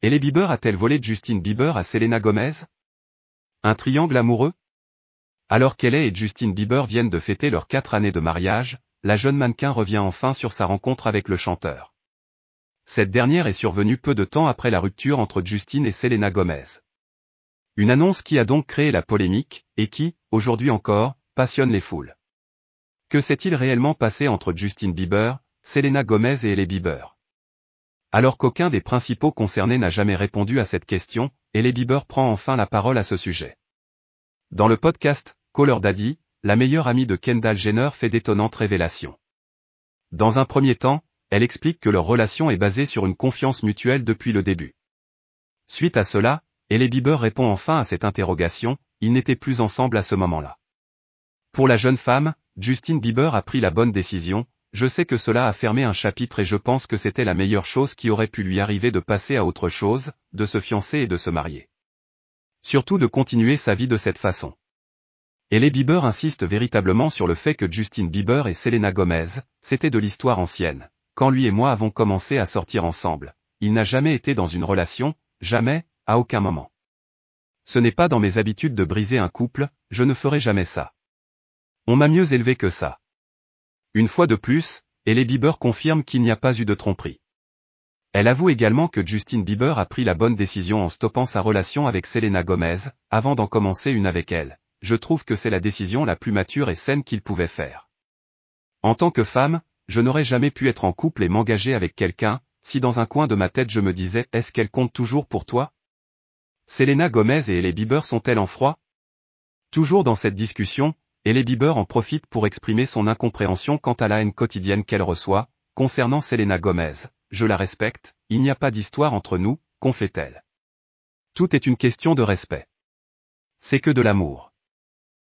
Hailey Bieber a-t-elle volé Justin Bieber à Selena Gomez? Un triangle amoureux? Alors qu'Hailey et Justin Bieber viennent de fêter leurs quatre années de mariage, la jeune mannequin revient enfin sur sa rencontre avec le chanteur. Cette dernière est survenue peu de temps après la rupture entre Justin et Selena Gomez. Une annonce qui a donc créé la polémique, et qui, aujourd'hui encore, passionne les foules. Que s'est-il réellement passé entre Justin Bieber, Selena Gomez et Hailey Bieber? Alors qu'aucun des principaux concernés n'a jamais répondu à cette question, et Bieber prend enfin la parole à ce sujet. Dans le podcast, Caller Daddy, la meilleure amie de Kendall Jenner fait d'étonnantes révélations. Dans un premier temps, elle explique que leur relation est basée sur une confiance mutuelle depuis le début. Suite à cela, Hailey Bieber répond enfin à cette interrogation, ils n'étaient plus ensemble à ce moment-là. Pour la jeune femme, Justin Bieber a pris la bonne décision, je sais que cela a fermé un chapitre et je pense que c'était la meilleure chose qui aurait pu lui arriver de passer à autre chose, de se fiancer et de se marier. Surtout de continuer sa vie de cette façon. Et les Bieber insiste véritablement sur le fait que Justin Bieber et Selena Gomez, c'était de l'histoire ancienne. Quand lui et moi avons commencé à sortir ensemble, il n'a jamais été dans une relation, jamais, à aucun moment. Ce n'est pas dans mes habitudes de briser un couple, je ne ferai jamais ça. On m'a mieux élevé que ça. Une fois de plus, Ellie Bieber confirme qu'il n'y a pas eu de tromperie. Elle avoue également que Justin Bieber a pris la bonne décision en stoppant sa relation avec Selena Gomez, avant d'en commencer une avec elle. Je trouve que c'est la décision la plus mature et saine qu'il pouvait faire. En tant que femme, je n'aurais jamais pu être en couple et m'engager avec quelqu'un, si dans un coin de ma tête je me disais est-ce qu'elle compte toujours pour toi? Selena Gomez et Ellie Bieber sont-elles en froid? Toujours dans cette discussion, et les Bieber en profitent pour exprimer son incompréhension quant à la haine quotidienne qu'elle reçoit, concernant Selena Gomez. Je la respecte, il n'y a pas d'histoire entre nous, confie-t-elle. Tout est une question de respect. C'est que de l'amour.